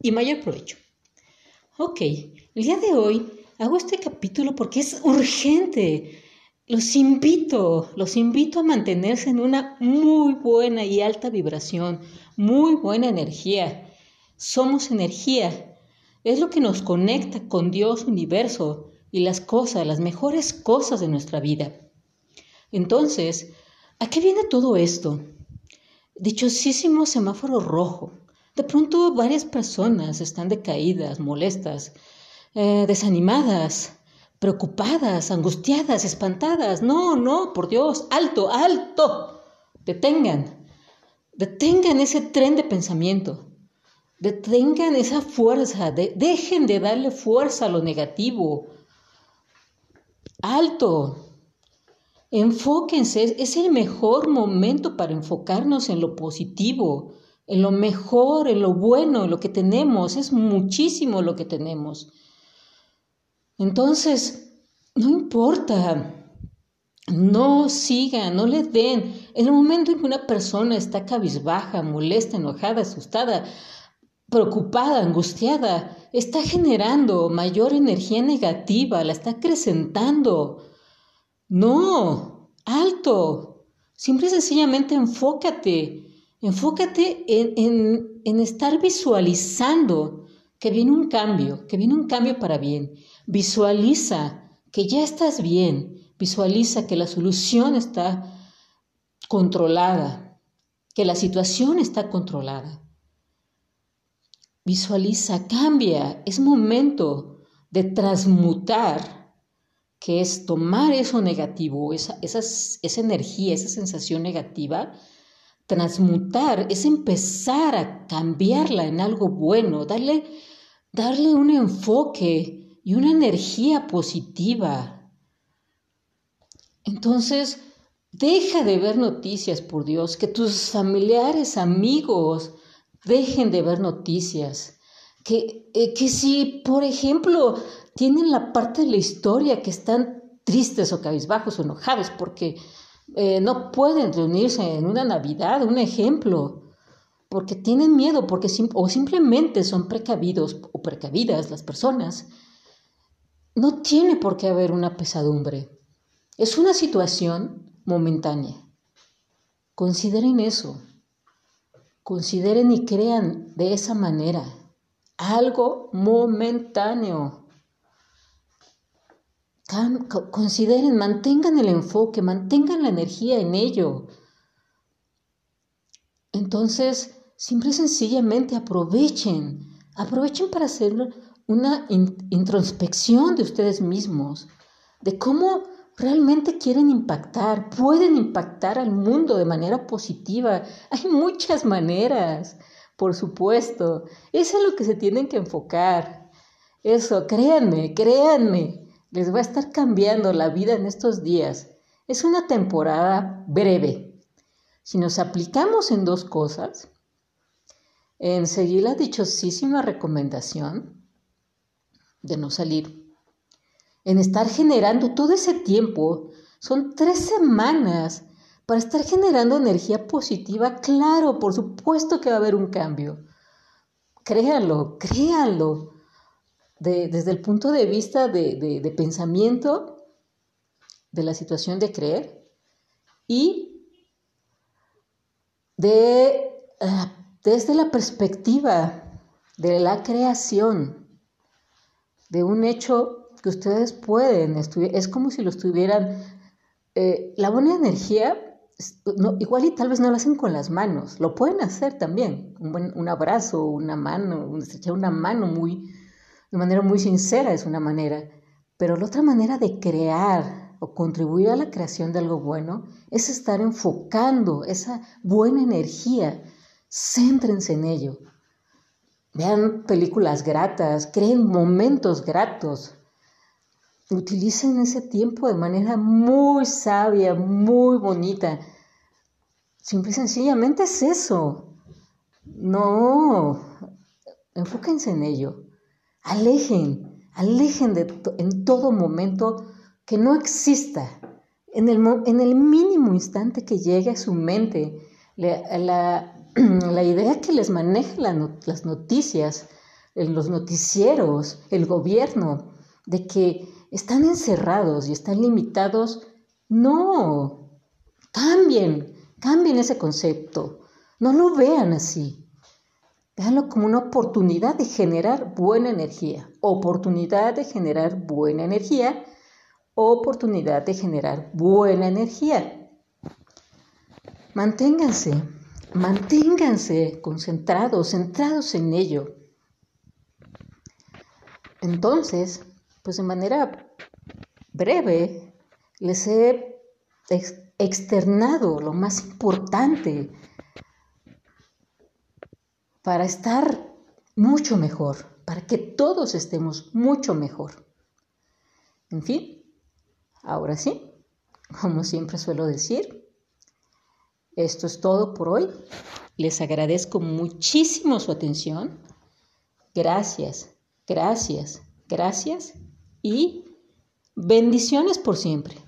y mayor provecho. Ok, el día de hoy hago este capítulo porque es urgente. Los invito, los invito a mantenerse en una muy buena y alta vibración, muy buena energía. Somos energía. Es lo que nos conecta con Dios, universo y las cosas, las mejores cosas de nuestra vida. Entonces, ¿a qué viene todo esto? Dichosísimo semáforo rojo. De pronto varias personas están decaídas, molestas, eh, desanimadas, preocupadas, angustiadas, espantadas. No, no, por Dios, alto, alto. Detengan, detengan ese tren de pensamiento. Detengan esa fuerza, dejen de darle fuerza a lo negativo. Alto. Enfóquense, es el mejor momento para enfocarnos en lo positivo, en lo mejor, en lo bueno, en lo que tenemos. Es muchísimo lo que tenemos. Entonces, no importa. No sigan, no le den. En el momento en que una persona está cabizbaja, molesta, enojada, asustada, preocupada, angustiada, está generando mayor energía negativa, la está acrecentando. No, alto. Simple y sencillamente enfócate Enfócate en, estar visualizando que viene un cambio, que viene un cambio para bien. Visualiza que ya estás bien. Visualiza que la solución está controlada, que la situación está controlada. Visualiza, cambia. Es momento de transmutar, que es tomar eso negativo, esa, esa energía, esa sensación negativa, transmutar, es empezar a cambiarla en algo bueno, darle, darle un enfoque y una energía positiva. Entonces, deja de ver noticias, por Dios, que tus familiares, amigos, dejen de ver noticias. Que, eh, que si, por ejemplo, tienen la parte de la historia que están tristes o cabizbajos o enojados porque eh, no pueden reunirse en una Navidad, un ejemplo, porque tienen miedo, porque o simplemente son precavidos o precavidas las personas. No tiene por qué haber una pesadumbre. Es una situación momentánea. Consideren eso. Consideren y crean de esa manera. Algo momentáneo consideren, mantengan el enfoque, mantengan la energía en ello. Entonces, simple y sencillamente aprovechen, aprovechen para hacer una introspección de ustedes mismos, de cómo realmente quieren impactar, pueden impactar al mundo de manera positiva. Hay muchas maneras, por supuesto. Eso es lo que se tienen que enfocar. Eso, créanme, créanme les va a estar cambiando la vida en estos días. Es una temporada breve. Si nos aplicamos en dos cosas, en seguir la dichosísima recomendación de no salir, en estar generando todo ese tiempo, son tres semanas para estar generando energía positiva, claro, por supuesto que va a haber un cambio. Créanlo, desde el punto de vista de, pensamiento de la situación de creer y de, ah, desde la perspectiva de la creación de un hecho que ustedes pueden estudiar. Es como si lo estuvieran... Eh, la buena energía, igual y tal vez no lo hacen con las manos, lo pueden hacer también. Un, abrazo, una mano, una mano muy, de manera muy sincera es una manera, pero la otra manera de crear o contribuir a la creación de algo bueno es estar enfocando esa buena energía. Céntrense en ello. vean películas gratas, creen momentos gratos. Utilicen ese tiempo de manera muy sabia, muy bonita. Simple y sencillamente es eso. No, enfóquense en ello. Alejen, alejen de en todo momento que no exista, en el, en el mínimo instante que llegue a su mente, la, la idea que les maneja las noticias, los noticieros, el gobierno, de que están encerrados y están limitados, no, cambien, cambien ese concepto, no lo vean así. Véanlo como una oportunidad de generar buena energía, oportunidad de generar buena energía, oportunidad de generar buena energía. Manténganse Manténganse concentrados, centrados en ello. Entonces, pues de manera breve, les he externado lo más importante para estar mucho mejor, para que todos estemos mucho mejor. En fin, ahora sí, como siempre suelo decir, esto es todo por hoy. Les agradezco muchísimo su atención. Gracias, gracias, gracias y bendiciones por siempre.